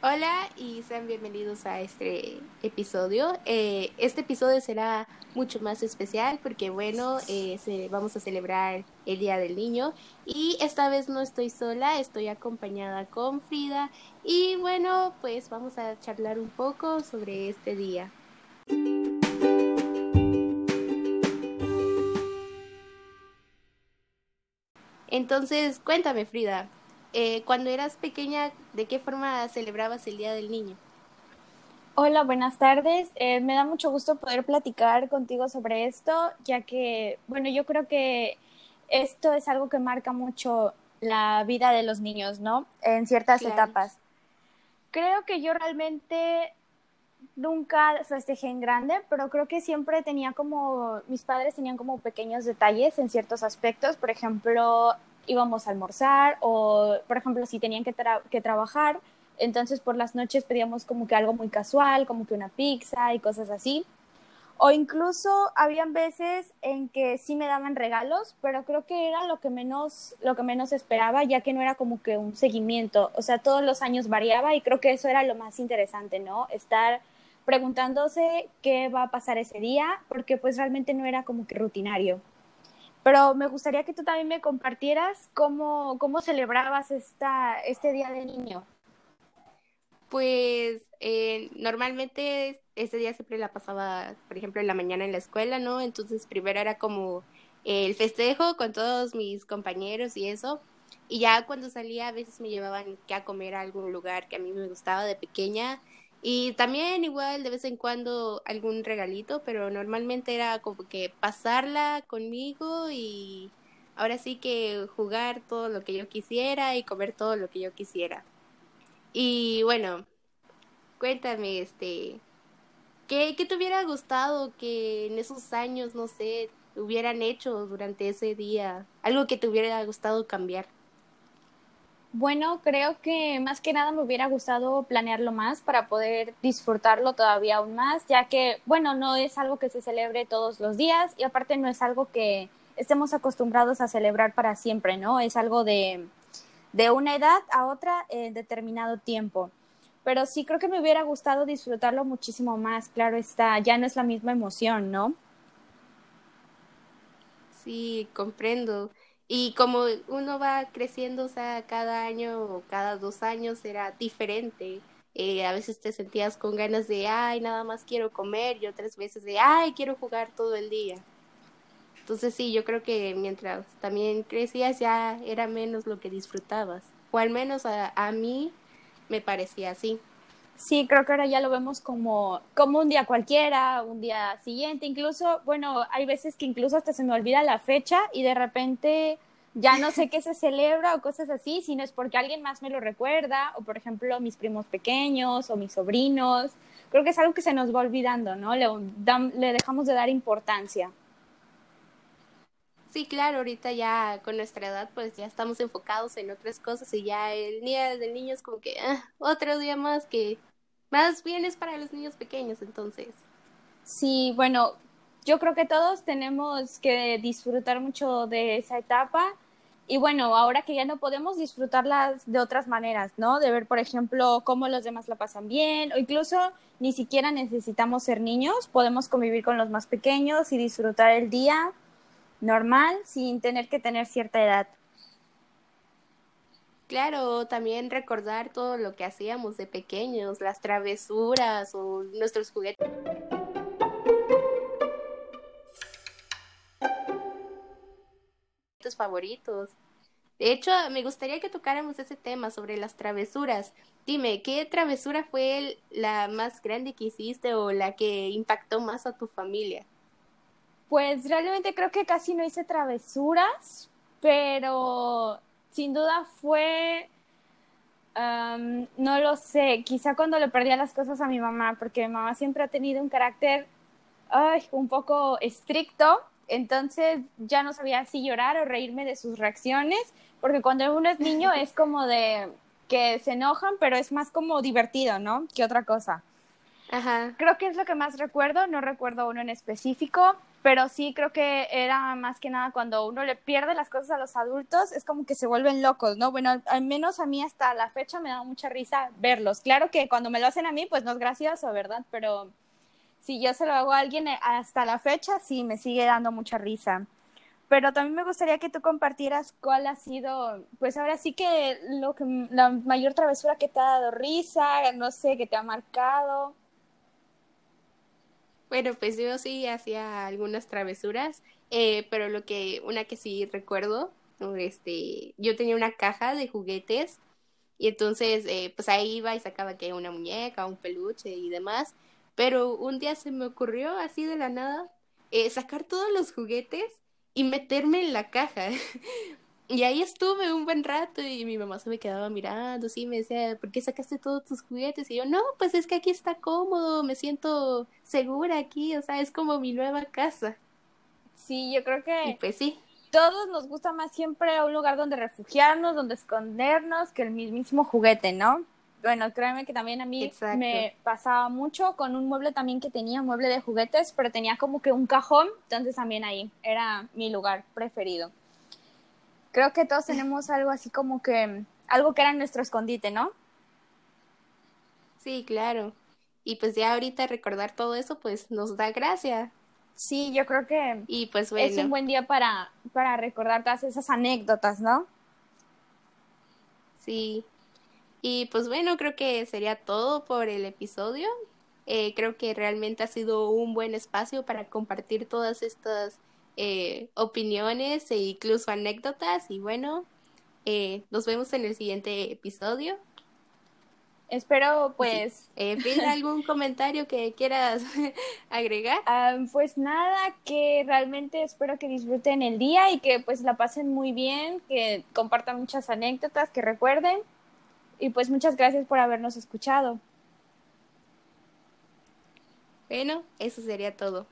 Hola y sean bienvenidos a este episodio. Eh, este episodio será mucho más especial porque, bueno, eh, se, vamos a celebrar el Día del Niño y esta vez no estoy sola, estoy acompañada con Frida y, bueno, pues vamos a charlar un poco sobre este día. Entonces, cuéntame, Frida, eh, cuando eras pequeña, ¿de qué forma celebrabas el Día del Niño? Hola, buenas tardes. Eh, me da mucho gusto poder platicar contigo sobre esto, ya que, bueno, yo creo que esto es algo que marca mucho la vida de los niños, ¿no? En ciertas etapas. Creo que yo realmente nunca festejé en grande, pero creo que siempre tenía como, mis padres tenían como pequeños detalles en ciertos aspectos, por ejemplo, íbamos a almorzar o, por ejemplo, si tenían que, que trabajar, entonces por las noches pedíamos como que algo muy casual, como que una pizza y cosas así. O incluso habían veces en que sí me daban regalos, pero creo que era lo que menos lo que menos esperaba, ya que no era como que un seguimiento, o sea, todos los años variaba y creo que eso era lo más interesante, ¿no? Estar preguntándose qué va a pasar ese día, porque pues realmente no era como que rutinario. Pero me gustaría que tú también me compartieras cómo, cómo celebrabas esta, este Día del Niño. Pues eh, normalmente ese día siempre la pasaba, por ejemplo, en la mañana en la escuela, ¿no? Entonces primero era como el festejo con todos mis compañeros y eso. Y ya cuando salía a veces me llevaban que a comer a algún lugar que a mí me gustaba de pequeña y también igual de vez en cuando algún regalito, pero normalmente era como que pasarla conmigo y ahora sí que jugar todo lo que yo quisiera y comer todo lo que yo quisiera. Y bueno, cuéntame, este, ¿qué, qué te hubiera gustado que en esos años, no sé, hubieran hecho durante ese día? Algo que te hubiera gustado cambiar. Bueno, creo que más que nada me hubiera gustado planearlo más para poder disfrutarlo todavía aún más, ya que, bueno, no es algo que se celebre todos los días y aparte no es algo que estemos acostumbrados a celebrar para siempre, ¿no? Es algo de, de una edad a otra en determinado tiempo. Pero sí creo que me hubiera gustado disfrutarlo muchísimo más, claro está, ya no es la misma emoción, ¿no? Sí, comprendo. Y como uno va creciendo, o sea, cada año o cada dos años era diferente. Eh, a veces te sentías con ganas de, ay, nada más quiero comer, y otras veces de, ay, quiero jugar todo el día. Entonces sí, yo creo que mientras también crecías ya era menos lo que disfrutabas. O al menos a, a mí me parecía así. Sí, creo que ahora ya lo vemos como, como un día cualquiera, un día siguiente, incluso, bueno, hay veces que incluso hasta se me olvida la fecha y de repente ya no sé qué se celebra o cosas así, sino es porque alguien más me lo recuerda, o por ejemplo mis primos pequeños o mis sobrinos. Creo que es algo que se nos va olvidando, ¿no? Le, le dejamos de dar importancia. Sí, claro, ahorita ya con nuestra edad pues ya estamos enfocados en otras cosas y ya el día del niño es como que ah, otro día más que más bien es para los niños pequeños, entonces. Sí, bueno, yo creo que todos tenemos que disfrutar mucho de esa etapa. Y bueno, ahora que ya no podemos disfrutarlas de otras maneras, ¿no? De ver, por ejemplo, cómo los demás la pasan bien, o incluso ni siquiera necesitamos ser niños, podemos convivir con los más pequeños y disfrutar el día normal sin tener que tener cierta edad. Claro, también recordar todo lo que hacíamos de pequeños, las travesuras o nuestros juguetes. favoritos. De hecho, me gustaría que tocáramos ese tema sobre las travesuras. Dime, ¿qué travesura fue la más grande que hiciste o la que impactó más a tu familia? Pues realmente creo que casi no hice travesuras, pero sin duda fue, no lo sé, quizá cuando le perdía las cosas a mi mamá, porque mi mamá siempre ha tenido un carácter un poco estricto, entonces ya no sabía si llorar o reírme de sus reacciones, porque cuando uno es niño es como de que se enojan, pero es más como divertido, ¿no? Que otra cosa. Ajá. Creo que es lo que más recuerdo, no recuerdo uno en específico, pero sí creo que era más que nada cuando uno le pierde las cosas a los adultos, es como que se vuelven locos, ¿no? Bueno, al menos a mí hasta la fecha me da mucha risa verlos. Claro que cuando me lo hacen a mí, pues no es gracioso, ¿verdad? Pero si yo se lo hago a alguien eh, hasta la fecha, sí me sigue dando mucha risa. Pero también me gustaría que tú compartieras cuál ha sido, pues ahora sí que lo que la mayor travesura que te ha dado risa, no sé, que te ha marcado. Bueno, pues yo sí hacía algunas travesuras, eh, pero lo que, una que sí recuerdo, este, yo tenía una caja de juguetes y entonces, eh, pues ahí iba y sacaba que una muñeca, un peluche y demás, pero un día se me ocurrió así de la nada eh, sacar todos los juguetes y meterme en la caja. Y ahí estuve un buen rato y mi mamá se me quedaba mirando, sí, me decía, ¿por qué sacaste todos tus juguetes? Y yo, no, pues es que aquí está cómodo, me siento segura aquí, o sea, es como mi nueva casa. Sí, yo creo que... Y pues sí. Todos nos gusta más siempre un lugar donde refugiarnos, donde escondernos, que el mismísimo juguete, ¿no? Bueno, créeme que también a mí me pasaba mucho con un mueble también que tenía, un mueble de juguetes, pero tenía como que un cajón, entonces también ahí era mi lugar preferido creo que todos tenemos algo así como que, algo que era nuestro escondite, ¿no? Sí, claro. Y pues ya ahorita recordar todo eso, pues nos da gracia. Sí, yo creo que y pues es un buen día para, para recordar todas esas anécdotas, ¿no? Sí. Y pues bueno, creo que sería todo por el episodio. Eh, creo que realmente ha sido un buen espacio para compartir todas estas eh, opiniones e incluso anécdotas. Y bueno, eh, nos vemos en el siguiente episodio. Espero pues... Eh, algún comentario que quieras agregar? Ah, pues nada, que realmente espero que disfruten el día y que pues la pasen muy bien, que compartan muchas anécdotas, que recuerden. Y pues muchas gracias por habernos escuchado. Bueno, eso sería todo.